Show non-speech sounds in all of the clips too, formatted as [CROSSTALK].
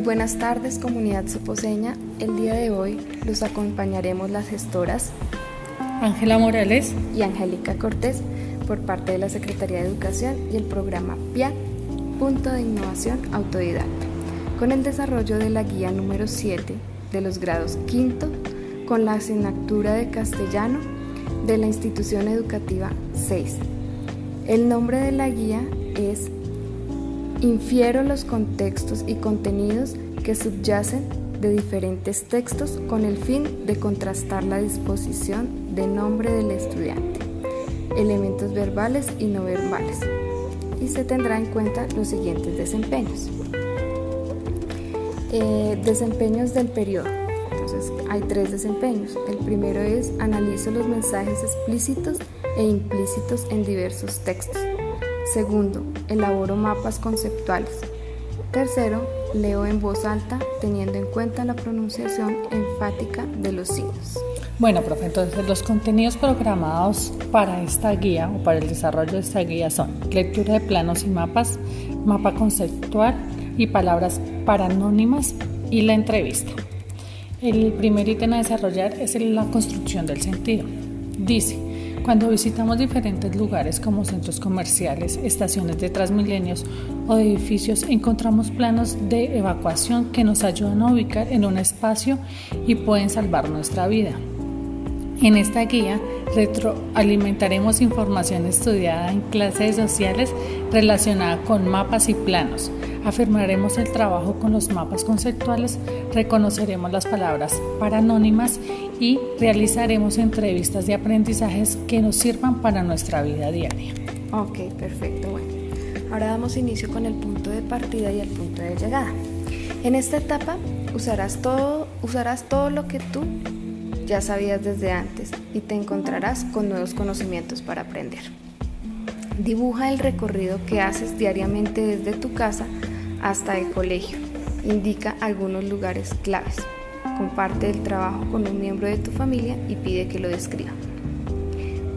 Muy buenas tardes comunidad soposeña. El día de hoy los acompañaremos las gestoras Ángela Morales y Angélica Cortés por parte de la Secretaría de Educación y el programa PIA, Punto de Innovación Autodidacta, con el desarrollo de la guía número 7 de los grados quinto con la asignatura de castellano de la institución educativa 6. El nombre de la guía es Infiero los contextos y contenidos que subyacen de diferentes textos con el fin de contrastar la disposición de nombre del estudiante, elementos verbales y no verbales, y se tendrá en cuenta los siguientes desempeños. Eh, desempeños del periodo. Entonces hay tres desempeños. El primero es analizo los mensajes explícitos e implícitos en diversos textos. Segundo, elaboro mapas conceptuales. Tercero, leo en voz alta teniendo en cuenta la pronunciación enfática de los signos. Bueno, profe, entonces los contenidos programados para esta guía o para el desarrollo de esta guía son lectura de planos y mapas, mapa conceptual y palabras paranónimas y la entrevista. El primer ítem a desarrollar es la construcción del sentido. Dice, cuando visitamos diferentes lugares como centros comerciales, estaciones de transmilenios o edificios, encontramos planos de evacuación que nos ayudan a ubicar en un espacio y pueden salvar nuestra vida. En esta guía retroalimentaremos información estudiada en clases sociales relacionada con mapas y planos. Afirmaremos el trabajo con los mapas conceptuales, reconoceremos las palabras paranónimas y realizaremos entrevistas de aprendizajes que nos sirvan para nuestra vida diaria. Ok, perfecto. Bueno, ahora damos inicio con el punto de partida y el punto de llegada. En esta etapa usarás todo, usarás todo lo que tú ya sabías desde antes y te encontrarás con nuevos conocimientos para aprender. Dibuja el recorrido que haces diariamente desde tu casa hasta el colegio. Indica algunos lugares claves. Comparte el trabajo con un miembro de tu familia y pide que lo describa.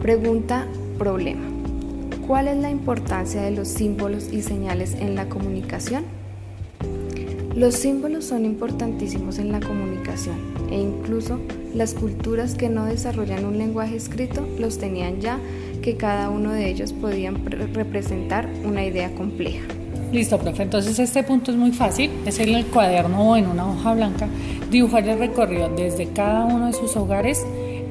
Pregunta problema. ¿Cuál es la importancia de los símbolos y señales en la comunicación? Los símbolos son importantísimos en la comunicación e incluso las culturas que no desarrollan un lenguaje escrito los tenían ya que cada uno de ellos podían representar una idea compleja. Listo, profe. Entonces este punto es muy fácil. Es en el cuaderno o en una hoja blanca dibujar el recorrido desde cada uno de sus hogares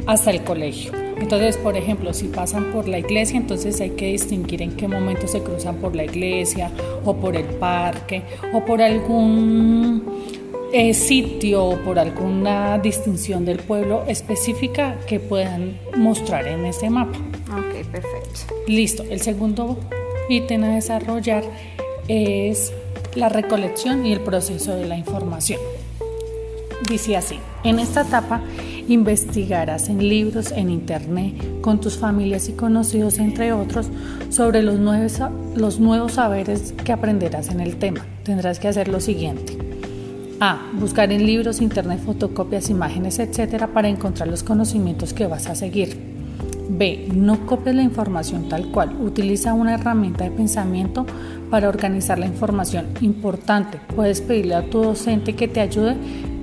hasta el colegio. Entonces, por ejemplo, si pasan por la iglesia, entonces hay que distinguir en qué momento se cruzan por la iglesia o por el parque o por algún eh, sitio o por alguna distinción del pueblo específica que puedan mostrar en ese mapa. Ok, perfecto. Listo. El segundo ítem a desarrollar es la recolección y el proceso de la información. Dice así, en esta etapa investigarás en libros, en internet, con tus familias y conocidos, entre otros, sobre los nuevos, los nuevos saberes que aprenderás en el tema. Tendrás que hacer lo siguiente. A. Buscar en libros, internet, fotocopias, imágenes, etcétera, para encontrar los conocimientos que vas a seguir. B. No copies la información tal cual. Utiliza una herramienta de pensamiento para organizar la información. Importante, puedes pedirle a tu docente que te ayude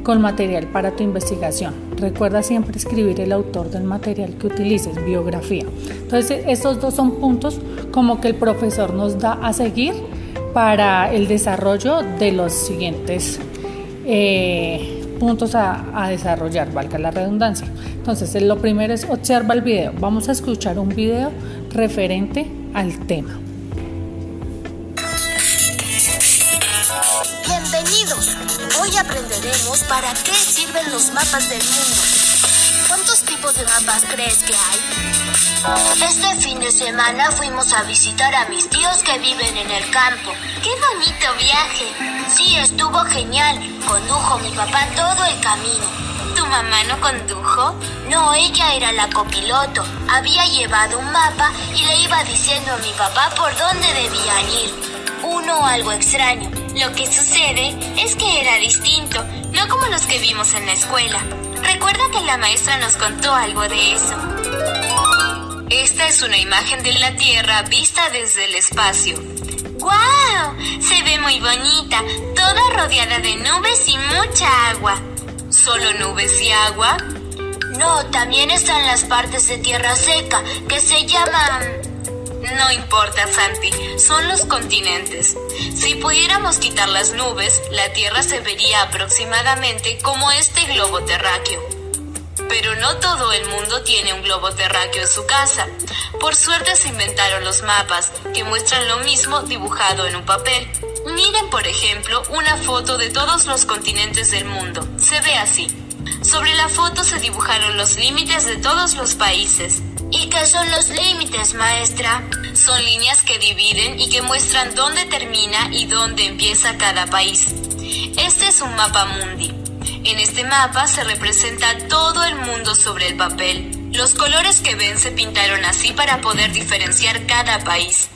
con material para tu investigación. Recuerda siempre escribir el autor del material que utilices, biografía. Entonces, estos dos son puntos como que el profesor nos da a seguir para el desarrollo de los siguientes eh, puntos a, desarrollar, valga la redundancia. Entonces, lo primero es observa el video. Vamos a escuchar un video referente al tema. Bienvenidos. Hoy aprenderemos para qué sirven los mapas del mundo. ¿Cuántos tipos de mapas crees que hay? Este fin de semana fuimos a visitar a mis tíos que viven en el campo. ¡Qué bonito viaje! Sí, estuvo genial. Condujo mi papá todo el camino. ¿Tu mamá no condujo? No, ella era la copiloto. Había llevado un mapa y le iba diciendo a mi papá por dónde debían ir. Uno algo extraño. Lo que sucede es que era distinto, no como los que vimos en la escuela. Recuerda que la maestra nos contó algo de eso. Esta es una imagen de la Tierra vista desde el espacio. ¡Guau! Se ve muy bonita. toda rodeada de nubes y mucha agua. ¿Solo nubes y agua? No, también están las partes de tierra seca, que se llaman... No importa, Santi, son los continentes. Si pudiéramos quitar las nubes, la Tierra se vería aproximadamente como este globo terráqueo. Pero no todo el mundo tiene un globo terráqueo en su casa. Por suerte se inventaron los mapas, que muestran lo mismo dibujado en un papel. Miren, por ejemplo, una foto de todos los continentes del mundo. Se ve así. Sobre la foto se dibujaron los límites de todos los países. ¿Y qué son los límites, maestra? Son líneas que dividen y que muestran dónde termina y dónde empieza cada país. Este es un mapa mundi. En este mapa se representa todo el mundo sobre el papel. Los colores que ven se pintaron así para poder diferenciar cada país.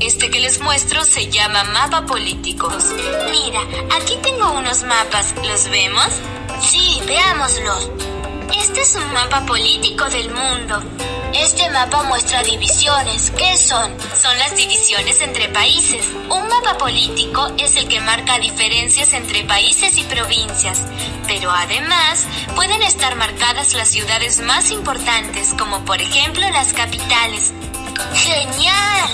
Este que les muestro se llama mapa político. Mira, aquí tengo unos mapas. ¿Los vemos? Sí, veámoslos. Este es un mapa político del mundo. Este mapa muestra divisiones. ¿Qué son? Son las divisiones entre países. Un mapa político es el que marca diferencias entre países y provincias, pero además pueden estar marcadas las ciudades más importantes, como por ejemplo las capitales. ¡Genial!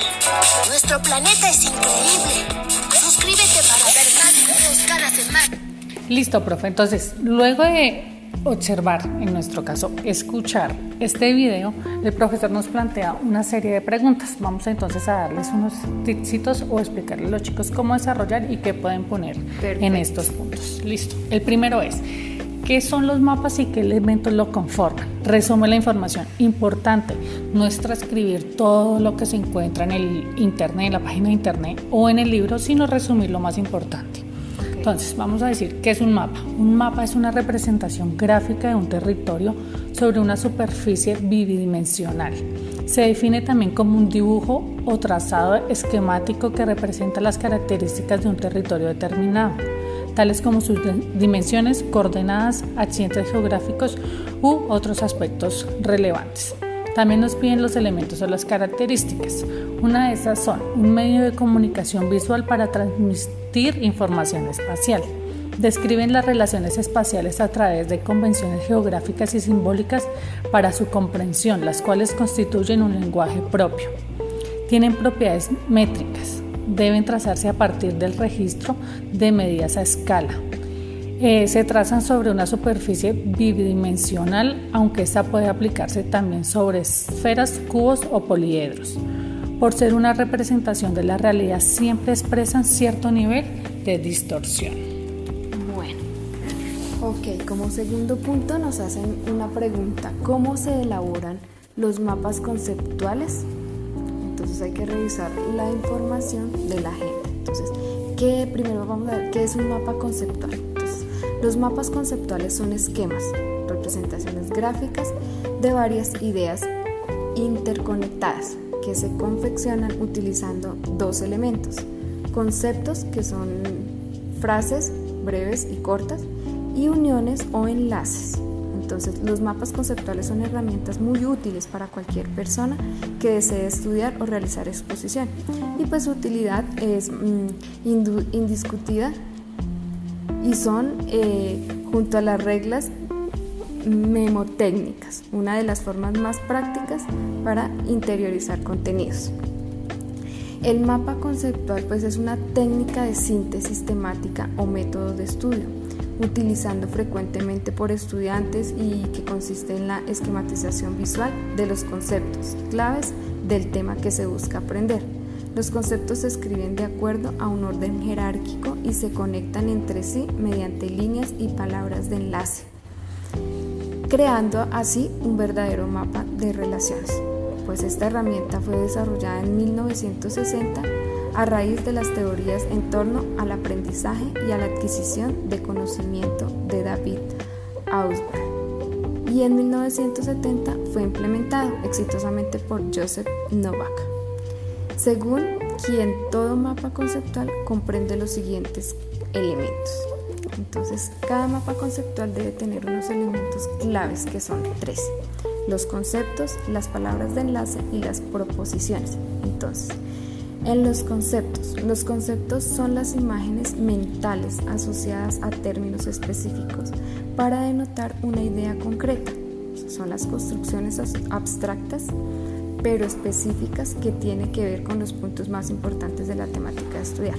Nuestro planeta es increíble. Suscríbete para ver más videos cada semana. Listo, profe. Entonces, luego de observar, en nuestro caso, escuchar este video, el profesor nos plantea una serie de preguntas. Vamos entonces a darles unos tipsitos o explicarles a los chicos cómo desarrollar y qué pueden poner en estos puntos. Listo. El primero es, ¿qué son los mapas y qué elementos lo conforman? Resume la información. Importante, no es transcribir todo lo que se encuentra en el internet, en la página de internet o en el libro, sino resumir lo más importante. Entonces, vamos a decir, ¿qué es un mapa? Un mapa es una representación gráfica de un territorio sobre una superficie bidimensional. Se define también como un dibujo o trazado esquemático que representa las características de un territorio determinado, tales como sus dimensiones, coordenadas, accidentes geográficos u otros aspectos relevantes. También nos piden los elementos o las características. Una de esas son un medio de comunicación visual para transmitir información espacial. Describen las relaciones espaciales a través de convenciones geográficas y simbólicas para su comprensión, las cuales constituyen un lenguaje propio. Tienen propiedades métricas. Deben trazarse a partir del registro de medidas a escala eh, se trazan sobre una superficie bidimensional, aunque esta puede aplicarse también sobre esferas, cubos o poliedros. Por ser una representación de la realidad, siempre expresan cierto nivel de distorsión. Bueno, ok, como segundo punto nos hacen una pregunta, ¿cómo se elaboran los mapas conceptuales? Entonces hay que revisar la información de la gente. Entonces, ¿qué, primero vamos a ver qué es un mapa conceptual. Los mapas conceptuales son esquemas, representaciones gráficas de varias ideas interconectadas que se confeccionan utilizando dos elementos, conceptos que son frases breves y cortas y uniones o enlaces. Entonces, los mapas conceptuales son herramientas muy útiles para cualquier persona que desee estudiar o realizar exposición. Y pues su utilidad es mm, indiscutida y son, eh, junto a las reglas memotécnicas, una de las formas más prácticas para interiorizar contenidos. El mapa conceptual pues es una técnica de síntesis temática o método de estudio, utilizando frecuentemente por estudiantes y que consiste en la esquematización visual de los conceptos claves del tema que se busca aprender. Los conceptos se escriben de acuerdo a un orden jerárquico y se conectan entre sí mediante líneas y palabras de enlace, creando así un verdadero mapa de relaciones. Pues esta herramienta fue desarrollada en 1960 a raíz de las teorías en torno al aprendizaje y a la adquisición de conocimiento de David Ausberg. Y en 1970 fue implementado exitosamente por Joseph Novak según quien todo mapa conceptual comprende los siguientes elementos. Entonces, cada mapa conceptual debe tener unos elementos claves que son tres. Los conceptos, las palabras de enlace y las proposiciones. Entonces, En los conceptos. Los conceptos son las imágenes mentales asociadas a términos específicos para denotar una idea concreta. Son las construcciones abstractas pero específicas que tienen que ver con los puntos más importantes de la temática de estudiar.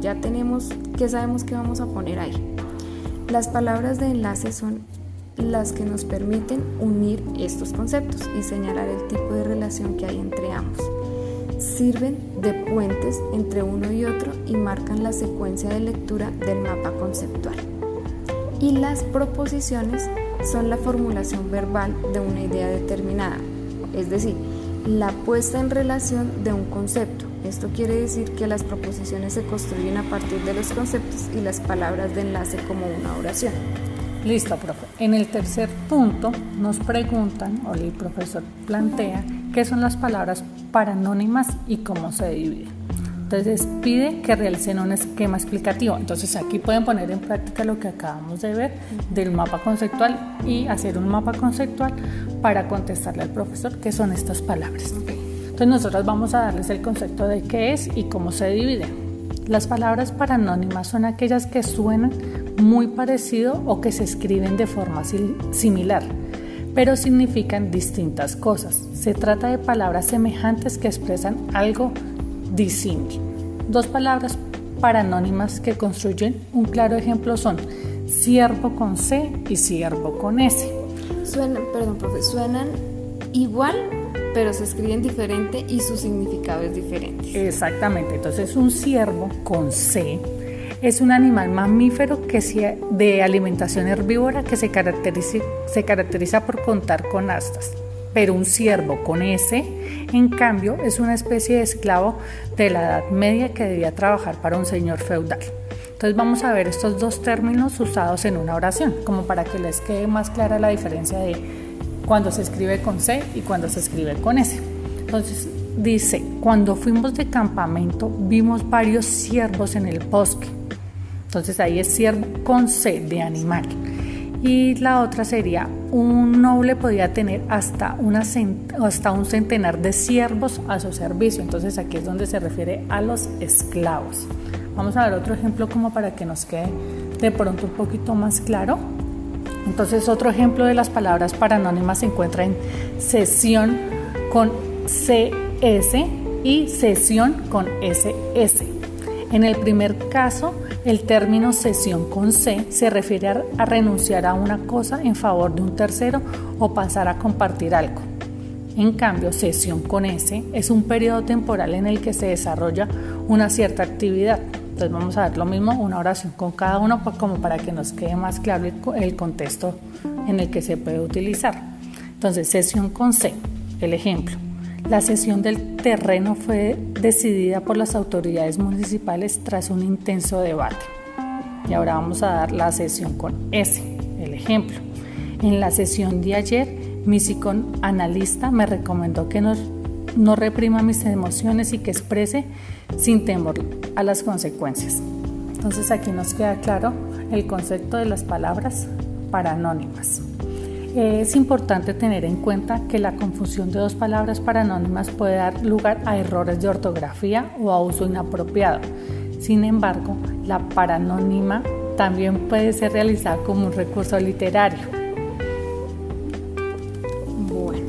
Ya tenemos, que sabemos que vamos a poner ahí. Las palabras de enlace son las que nos permiten unir estos conceptos y señalar el tipo de relación que hay entre ambos. Sirven de puentes entre uno y otro y marcan la secuencia de lectura del mapa conceptual. Y las proposiciones son la formulación verbal de una idea determinada, es decir, la puesta en relación de un concepto. Esto quiere decir que las proposiciones se construyen a partir de los conceptos y las palabras de enlace como una oración. Listo, profe. En el tercer punto nos preguntan, o el profesor plantea, qué son las palabras paranónimas y cómo se dividen. Entonces pide que realicen un esquema explicativo. Entonces aquí pueden poner en práctica lo que acabamos de ver del mapa conceptual y hacer un mapa conceptual para contestarle al profesor qué son estas palabras. Entonces nosotros vamos a darles el concepto de qué es y cómo se divide. Las palabras paranónimas son aquellas que suenan muy parecido o que se escriben de forma similar, pero significan distintas cosas. Se trata de palabras semejantes que expresan algo disímil. Dos palabras paranónimas que construyen un claro ejemplo son siervo con C y siervo con S. Suenan, perdón, profe, suenan igual, pero se escriben diferente y su significado es diferente. Exactamente, entonces un siervo con C es un animal mamífero que de alimentación herbívora que se caracteriza, se caracteriza por contar con astas. Pero un ciervo con S, en cambio, es una especie de esclavo de la Edad Media que debía trabajar para un señor feudal. Entonces vamos a ver estos dos términos usados en una oración, como para que les quede más clara la diferencia de cuando se escribe con C y cuando se escribe con S. Entonces dice, cuando fuimos de campamento vimos varios ciervos en el bosque entonces ahí es ciervo con C de animal. Y la otra sería, un noble podía tener hasta, una hasta un centenar de siervos a su servicio. Entonces aquí es donde se refiere a los esclavos. Vamos a ver otro ejemplo como para que nos quede de pronto un poquito más claro. Entonces otro ejemplo de las palabras paranónimas se encuentra en sesión con CS y sesión con SS. En el primer caso, el término cesión con C se refiere a, renunciar a una cosa en favor de un tercero o pasar a compartir algo. En cambio, cesión con S es un periodo temporal en el que se desarrolla una cierta actividad. Entonces vamos a ver lo mismo, una oración con cada uno pues, como para que nos quede más claro el contexto en el que se puede utilizar. Entonces, cesión con C, el ejemplo. La cesión del terreno fue decidida por las autoridades municipales tras un intenso debate. Y ahora vamos a dar la sesión con S, el ejemplo. En la sesión de ayer, mi psicoanalista me recomendó que no, no reprima mis emociones y que exprese sin temor a las consecuencias. Entonces aquí nos queda claro el concepto de las palabras paranónimas. Es importante tener en cuenta que la confusión de dos palabras paranónimas puede dar lugar a errores de ortografía o a uso inapropiado. Sin embargo, la paranónima también puede ser realizada como un recurso literario. Bueno,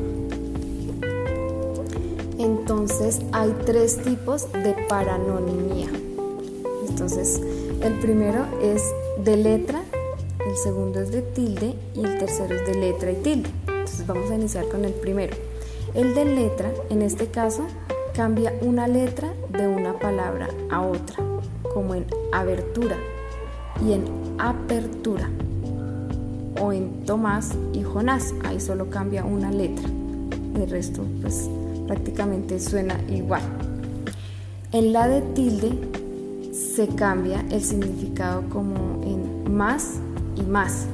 entonces hay tres tipos de paranonimia. Entonces, el primero es de letra el segundo es de tilde y el tercero es de letra y tilde. Entonces vamos a iniciar con el primero. El de letra, en este caso, cambia una letra de una palabra a otra, como en abertura y en apertura, o en Tomás y Jonás, ahí solo cambia una letra. El resto, pues prácticamente suena igual. En la de tilde se cambia el significado como en más y más.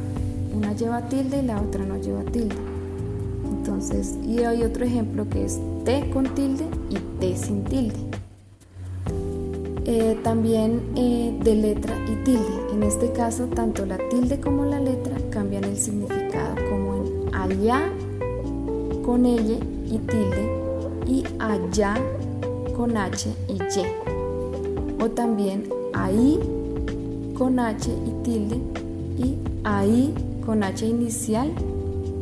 Una lleva tilde y la otra no lleva tilde. Entonces, y hay otro ejemplo que es T con tilde y T sin tilde. Eh, también eh, de letra y tilde. En este caso, tanto la tilde como la letra cambian el significado, como en allá con ella y tilde y allá con H y Y. O también ahí con H y tilde y ahí con H inicial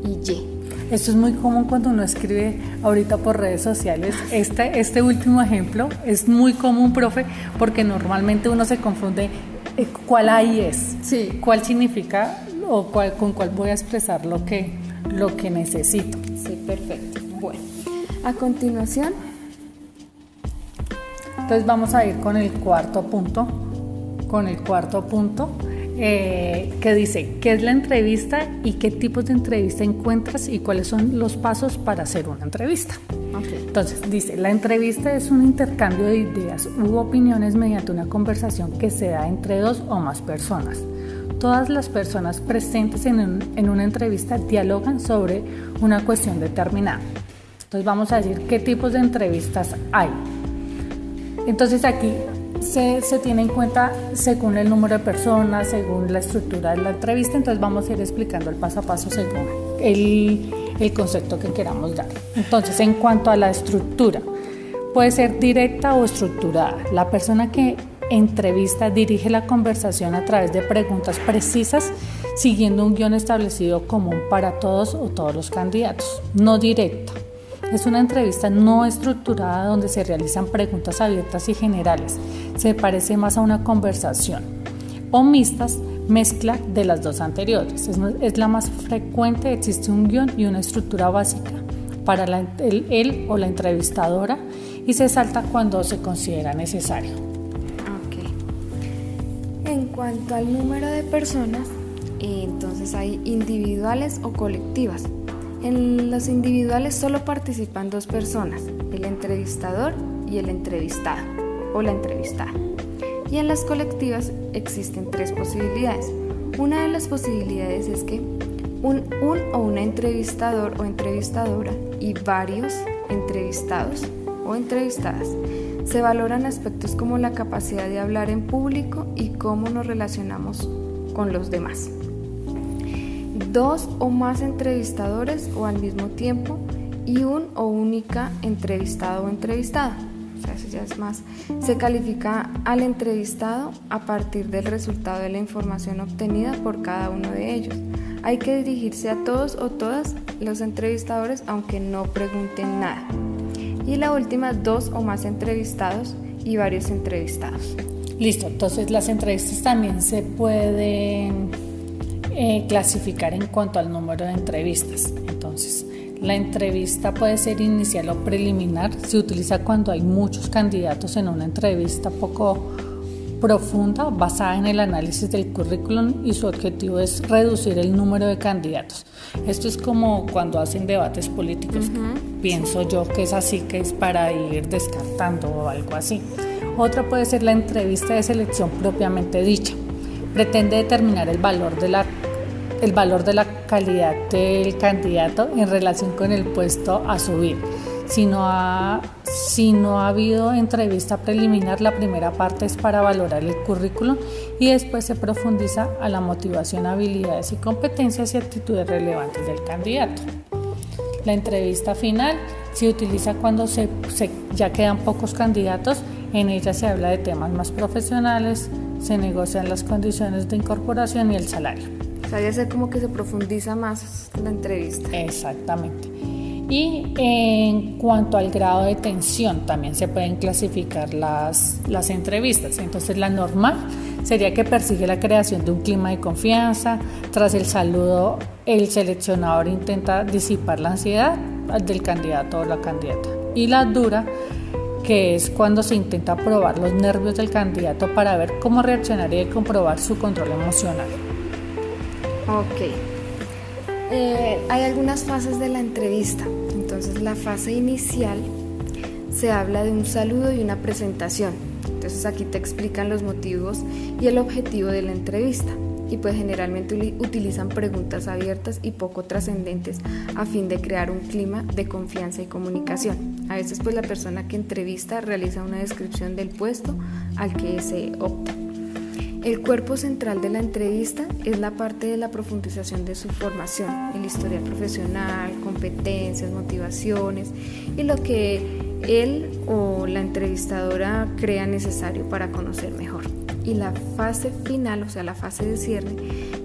y Y. Esto es muy común cuando uno escribe ahorita por redes sociales. Este, este último ejemplo es muy común, profe, porque normalmente uno se confunde eh, cuál ahí es, sí. cuál significa o cuál, con cuál voy a expresar lo que, lo que necesito. Sí, perfecto. Bueno, a continuación. Entonces vamos a ir con el cuarto punto, con el cuarto punto eh, que dice qué es la entrevista y qué tipos de entrevista encuentras y cuáles son los pasos para hacer una entrevista. Entonces dice, la entrevista es un intercambio de ideas u opiniones mediante una conversación que se da entre dos o más personas. Todas las personas presentes en, en una entrevista dialogan sobre una cuestión determinada. Entonces vamos a decir qué tipos de entrevistas hay. Entonces aquí se, se, tiene en cuenta según el número de personas, según la estructura de la entrevista, entonces vamos a ir explicando el paso a paso según el, el concepto que queramos dar. Entonces, en cuanto a la estructura, puede ser directa o estructurada. La persona que entrevista dirige la conversación a través de preguntas precisas siguiendo un guion establecido común para todos o todos los candidatos, no directa. Es una entrevista no estructurada donde se realizan preguntas abiertas y generales. Se parece más a una conversación. O mixtas, mezcla de las dos anteriores. Es, la más frecuente, existe un guion y una estructura básica para la, el, él o la entrevistadora y se salta cuando se considera necesario. En cuanto al número de personas, entonces hay individuales o colectivas. En los individuales solo participan dos personas, el entrevistador y el entrevistado o la entrevistada. Y en las colectivas existen tres posibilidades. Una de las posibilidades es que un, un o una entrevistador o entrevistadora y varios entrevistados o entrevistadas se valoran aspectos como la capacidad de hablar en público y cómo nos relacionamos con los demás dos o más entrevistadores o al mismo tiempo y un o única entrevistado o entrevistada. Ya es más. Se califica al entrevistado a partir del resultado de la información obtenida por cada uno de ellos. Hay que dirigirse a todos o todas los entrevistadores aunque no pregunten nada. Y la última, dos o más entrevistados y varios entrevistados. Listo, entonces las entrevistas también se pueden eh, clasificar en cuanto al número de entrevistas. Entonces, la entrevista puede ser inicial o preliminar. Se utiliza cuando hay muchos candidatos en una entrevista poco profunda basada en el análisis del currículum y su objetivo es reducir el número de candidatos. Esto es como cuando hacen debates políticos. Pienso yo que es así, que es para ir descartando o algo así. Otra puede ser la entrevista de selección propiamente dicha pretende determinar el valor de la el valor de la calidad del candidato en relación con el puesto a subir. Si no, ha, si no ha habido entrevista preliminar, la primera parte es para valorar el currículum y después se profundiza a la motivación, habilidades y competencias y actitudes relevantes del candidato. La entrevista final se utiliza cuando se, ya quedan pocos candidatos, en ella se habla de temas más profesionales, se negocian las condiciones de incorporación y el salario. O sea, ya sé como que se profundiza más la entrevista. Exactamente. Y en cuanto al grado de tensión, también se pueden clasificar las, las entrevistas. Entonces, la normal sería que persigue la creación de un clima de confianza. Tras el saludo, el seleccionador intenta disipar la ansiedad del candidato o la candidata. Y la dura que es cuando se intenta probar los nervios del candidato para ver cómo reaccionaría y comprobar su control emocional. Ok. Eh, hay algunas fases de la entrevista. Entonces la fase inicial se habla de un saludo y una presentación. Entonces aquí te explican los motivos y el objetivo de la entrevista y pues generalmente utilizan preguntas abiertas y poco trascendentes a fin de crear un clima de confianza y comunicación. A veces pues la persona que entrevista realiza una descripción del puesto al que se opta. El cuerpo central de la entrevista es la parte de la profundización de su formación, el historial profesional, competencias, motivaciones y lo que él o la entrevistadora crea necesario para conocer mejor. Y la fase final, o sea, la fase de cierre,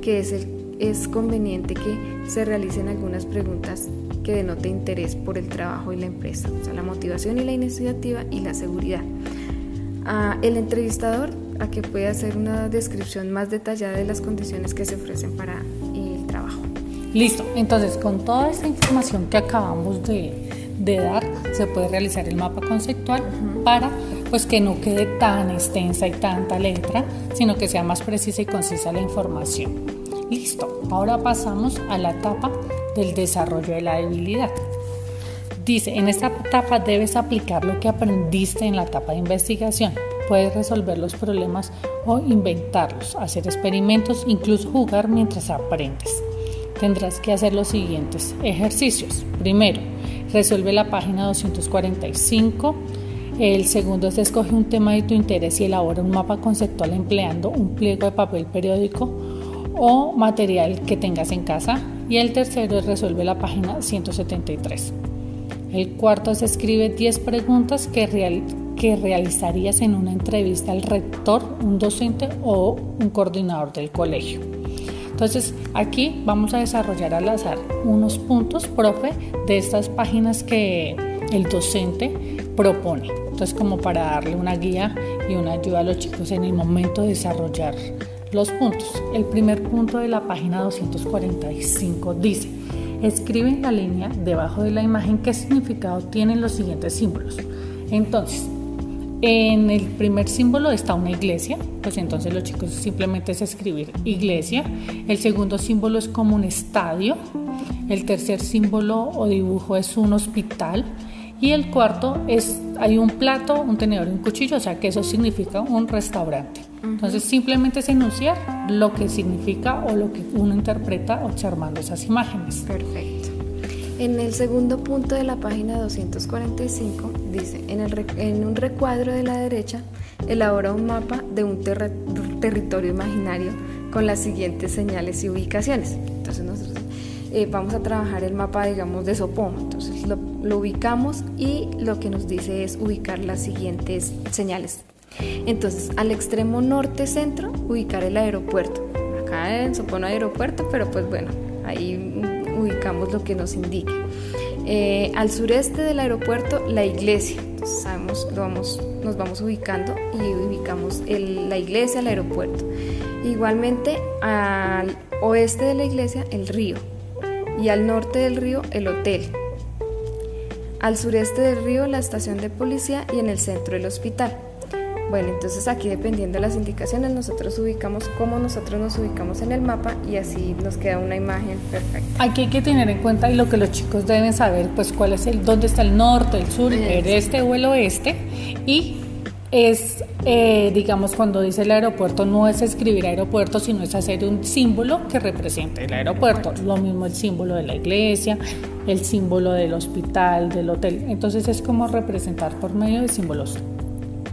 que es, el, es conveniente que se realicen algunas preguntas que denote interés por el trabajo y la empresa, o sea, la motivación y la iniciativa y la seguridad. Ah, el entrevistador a que puede hacer una descripción más detallada de las condiciones que se ofrecen para el trabajo. Listo, entonces con toda esta información que acabamos de, de dar, se puede realizar el mapa conceptual para pues que no quede tan extensa y tanta letra, sino que sea más precisa y concisa la información. Listo, ahora pasamos a la etapa del desarrollo de la debilidad. Dice, en esta etapa debes aplicar lo que aprendiste en la etapa de investigación. Puedes resolver los problemas o inventarlos, hacer experimentos, incluso jugar mientras aprendes. Tendrás que hacer los siguientes ejercicios. Primero, resuelve la página 245. El segundo es escoge un tema de tu interés y elabora un mapa conceptual empleando un pliego de papel periódico o material que tengas en casa y el tercero es resuelve la página 173. El cuarto es escribe 10 preguntas que, que realizarías en una entrevista al rector, un docente o un coordinador del colegio. Entonces aquí vamos a desarrollar al azar unos puntos, profe, de estas páginas que el docente propone. Entonces como para darle una guía y una ayuda a los chicos en el momento de desarrollar los puntos. El primer punto de la página 245 dice, escribe en la línea debajo de la imagen qué significado tienen los siguientes símbolos. Entonces, en el primer símbolo está una iglesia, pues entonces los chicos simplemente es escribir iglesia. El segundo símbolo es como un estadio. El tercer símbolo o dibujo es un hospital. Y el cuarto es, hay un plato, un tenedor y un cuchillo, o sea que eso significa un restaurante. Entonces simplemente es enunciar lo que significa o lo que uno interpreta observando esas imágenes. Perfecto. En el segundo punto de la página 245 dice, en, el, en un recuadro de la derecha, elabora un mapa de un territorio imaginario con las siguientes señales y ubicaciones. Entonces nosotros eh, vamos a trabajar el mapa, digamos, de Sopón. Entonces lo, lo ubicamos y lo que nos dice es ubicar las siguientes señales. Entonces, al extremo norte-centro, ubicar el aeropuerto. Acá en Sopón hay aeropuerto, pero pues bueno, ahí ubicamos lo que nos indique. Eh, al sureste del aeropuerto, la iglesia. Sabemos, lo vamos, nos vamos ubicando y ubicamos la iglesia, el aeropuerto. Igualmente, al oeste de la iglesia, el río y al norte del río el hotel. Al sureste del río la estación de policía y en el centro el hospital. Bueno, entonces aquí dependiendo de las indicaciones nosotros ubicamos cómo nosotros nos ubicamos en el mapa y así nos queda una imagen perfecta. Aquí hay que tener en cuenta y lo que los chicos deben saber, pues cuál es el, dónde está el norte, el sur, el este o el oeste y es, eh, digamos, cuando dice el aeropuerto, no es escribir aeropuerto, sino es hacer un símbolo que represente el aeropuerto. Lo mismo el símbolo de la iglesia, el símbolo del hospital, del hotel. Entonces es como representar por medio de símbolos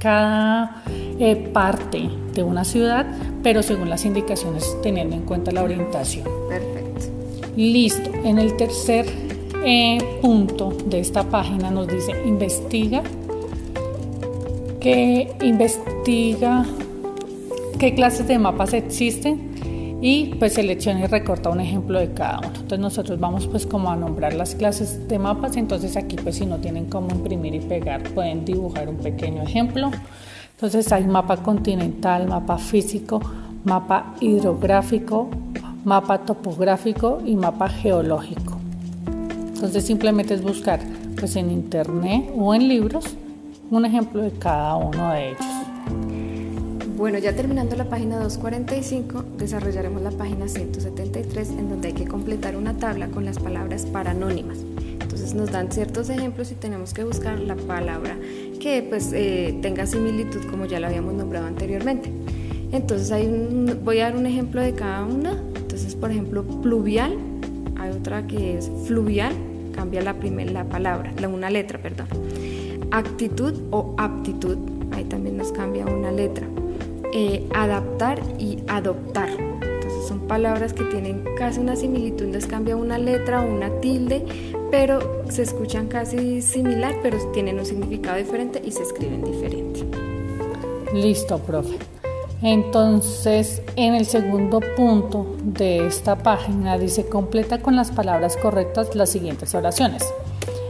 cada eh, parte de una ciudad, pero según las indicaciones teniendo en cuenta la orientación. Perfecto. Listo. En el tercer eh, punto de esta página nos dice investiga que investiga qué clases de mapas existen y pues selecciona y recorta un ejemplo de cada uno. Entonces nosotros vamos pues como a nombrar las clases de mapas, entonces aquí pues si no tienen cómo imprimir y pegar pueden dibujar un pequeño ejemplo. Entonces hay mapa continental, mapa físico, mapa hidrográfico, mapa topográfico y mapa geológico. Entonces simplemente es buscar pues en internet o en libros un ejemplo de cada uno de ellos. Bueno, ya terminando la página 245, desarrollaremos la página 173 en donde hay que completar una tabla con las palabras paranónimas. Entonces nos dan ciertos ejemplos y tenemos que buscar la palabra que pues eh, tenga similitud como ya lo habíamos nombrado anteriormente. Entonces hay voy a dar un ejemplo de cada una. Entonces, por ejemplo, pluvial, hay otra que es fluvial, cambia la primera la palabra, la una letra, perdón actitud o aptitud, ahí también nos cambia una letra. Eh, adaptar y adoptar, entonces son palabras que tienen casi una similitud, les cambia una letra o una tilde, pero se escuchan casi similar, pero tienen un significado diferente y se escriben diferente. Listo, profe. Entonces, en el segundo punto de esta página dice completa con las palabras correctas las siguientes oraciones.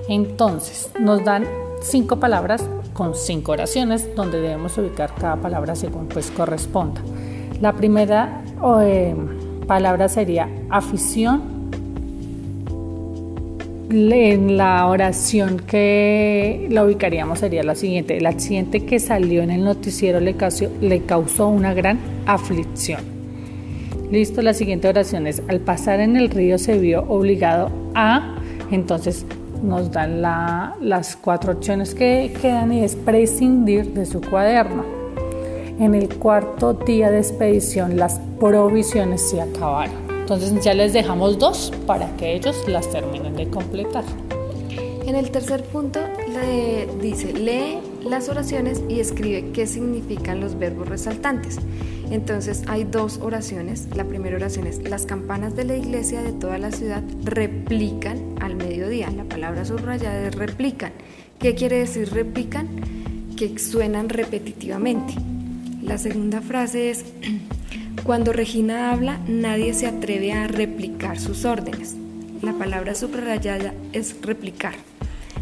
Entonces, nos dan cinco palabras con cinco oraciones donde debemos ubicar cada palabra según pues corresponda. La primera eh, palabra sería afición. En la oración que la ubicaríamos sería la siguiente. El accidente que salió en el noticiero le causó, le causó una gran aflicción. Listo, la siguiente oración es, al pasar en el río se vio obligado a, entonces nos dan las cuatro opciones que quedan y es prescindir de su cuaderno. En el cuarto día de expedición las provisiones se acabaron. Entonces ya les dejamos dos para que ellos las terminen de completar. En el tercer punto le dice, lee las oraciones y escribe qué significan los verbos resaltantes. Entonces hay dos oraciones. La primera oración es, las campanas de la iglesia de toda la ciudad replican al mediodía. La palabra subrayada es replican. ¿Qué quiere decir replican? Que suenan repetitivamente. La segunda frase es, [CLEARS THROAT] cuando Regina habla, nadie se atreve a replicar sus órdenes. La palabra subrayada es replicar.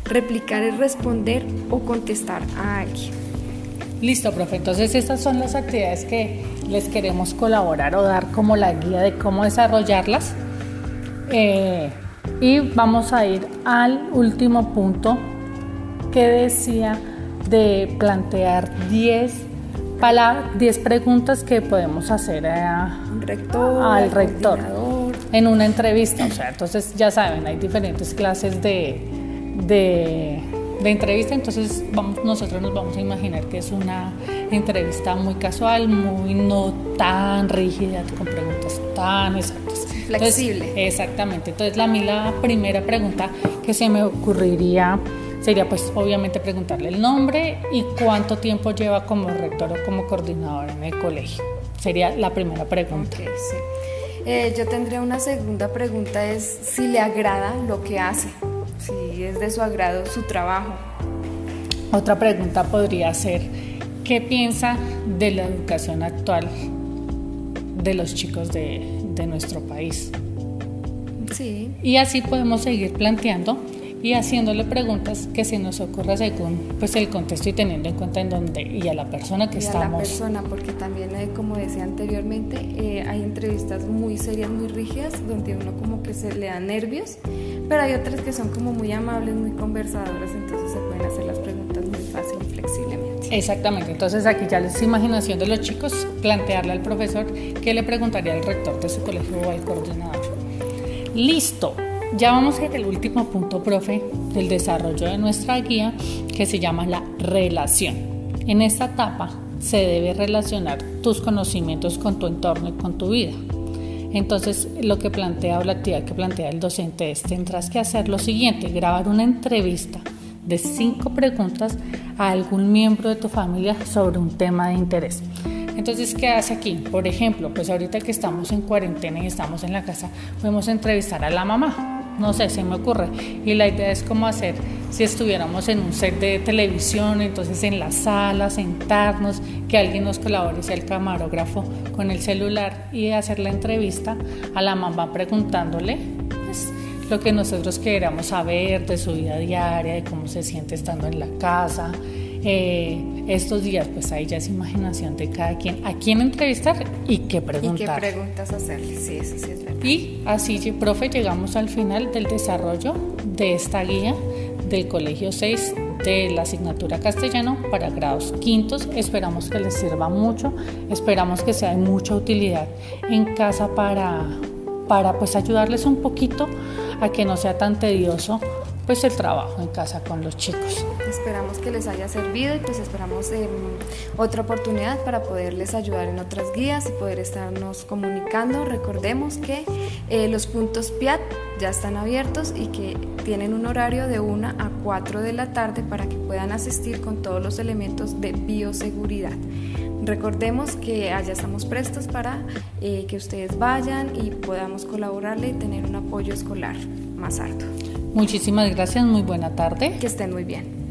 Replicar es responder o contestar a alguien. Listo, profe. Entonces estas son las actividades que les queremos colaborar o dar como la guía de cómo desarrollarlas. Eh, y vamos a ir al último punto que decía de plantear 10 10 preguntas que podemos hacer rector, al rector en una entrevista. O sea, entonces ya saben, hay diferentes clases de, de de entrevista, entonces vamos, nosotros nos vamos a imaginar que es una entrevista muy casual, muy no tan rígida, con preguntas tan exactas. Flexible. exactamente. Entonces, la, la primera pregunta que se me ocurriría sería pues obviamente preguntarle el nombre y cuánto tiempo lleva como rector o como coordinador en el colegio. Sería la primera pregunta. Eh, yo tendría una segunda pregunta, es si le agrada lo que hace si es de su agrado su trabajo. Otra pregunta podría ser, ¿qué piensa de la educación actual de los chicos de, de nuestro país? Sí. Y así podemos seguir planteando y haciéndole preguntas que se nos ocurra según pues el contexto y teniendo en cuenta en dónde y a la persona que y estamos. A la persona, porque también hay, como decía anteriormente, eh, hay entrevistas muy serias, muy rígidas, donde uno como que se le da nervios, pero hay otras que son como muy amables, muy conversadoras, entonces se pueden hacer las preguntas muy fácil y flexiblemente. Exactamente, entonces aquí ya es imaginación de los chicos plantearle al profesor qué le preguntaría al rector de su colegio o al coordinador. Listo, ya vamos a ir al último punto, profe, del desarrollo de nuestra guía, que se llama la relación. En esta etapa se debe relacionar tus conocimientos con tu entorno y con tu vida. Entonces, lo que plantea o la actividad que plantea el docente es, tendrás que hacer lo siguiente, grabar una entrevista de cinco preguntas a algún miembro de tu familia sobre un tema de interés. Entonces, ¿qué hace aquí? Por ejemplo, pues ahorita que estamos en cuarentena y estamos en la casa, podemos entrevistar a la mamá no sé, se me ocurre. Y la idea es cómo hacer si estuviéramos en un set de televisión, entonces en la sala, sentarnos, que alguien nos colabore, sea el camarógrafo con el celular y hacer la entrevista a la mamá preguntándole pues, lo que nosotros queramos saber de su vida diaria, de cómo se siente estando en la casa. Eh, estos días, pues ahí ya es imaginación de cada quien a quién entrevistar y qué preguntar. Y qué preguntas hacerle, sí, eso sí es verdad. Y así, profe, llegamos al final del desarrollo de esta guía del Colegio 6 de la asignatura castellano para grados quintos. Esperamos que les sirva mucho, esperamos que sea de mucha utilidad en casa para, para pues ayudarles un poquito a que no sea tan tedioso pues el trabajo en casa con los chicos. Esperamos que les haya servido y pues esperamos em, otra oportunidad para poderles ayudar en otras guías y poder estarnos comunicando. Recordemos que eh, los puntos PIAT ya están abiertos y que tienen un horario de 1 a 4 de la tarde para que puedan asistir con todos los elementos de bioseguridad. Recordemos que allá estamos prestos para eh, que ustedes vayan y podamos colaborarle y tener un apoyo escolar más alto. Muchísimas gracias, muy buena tarde. Que estén muy bien.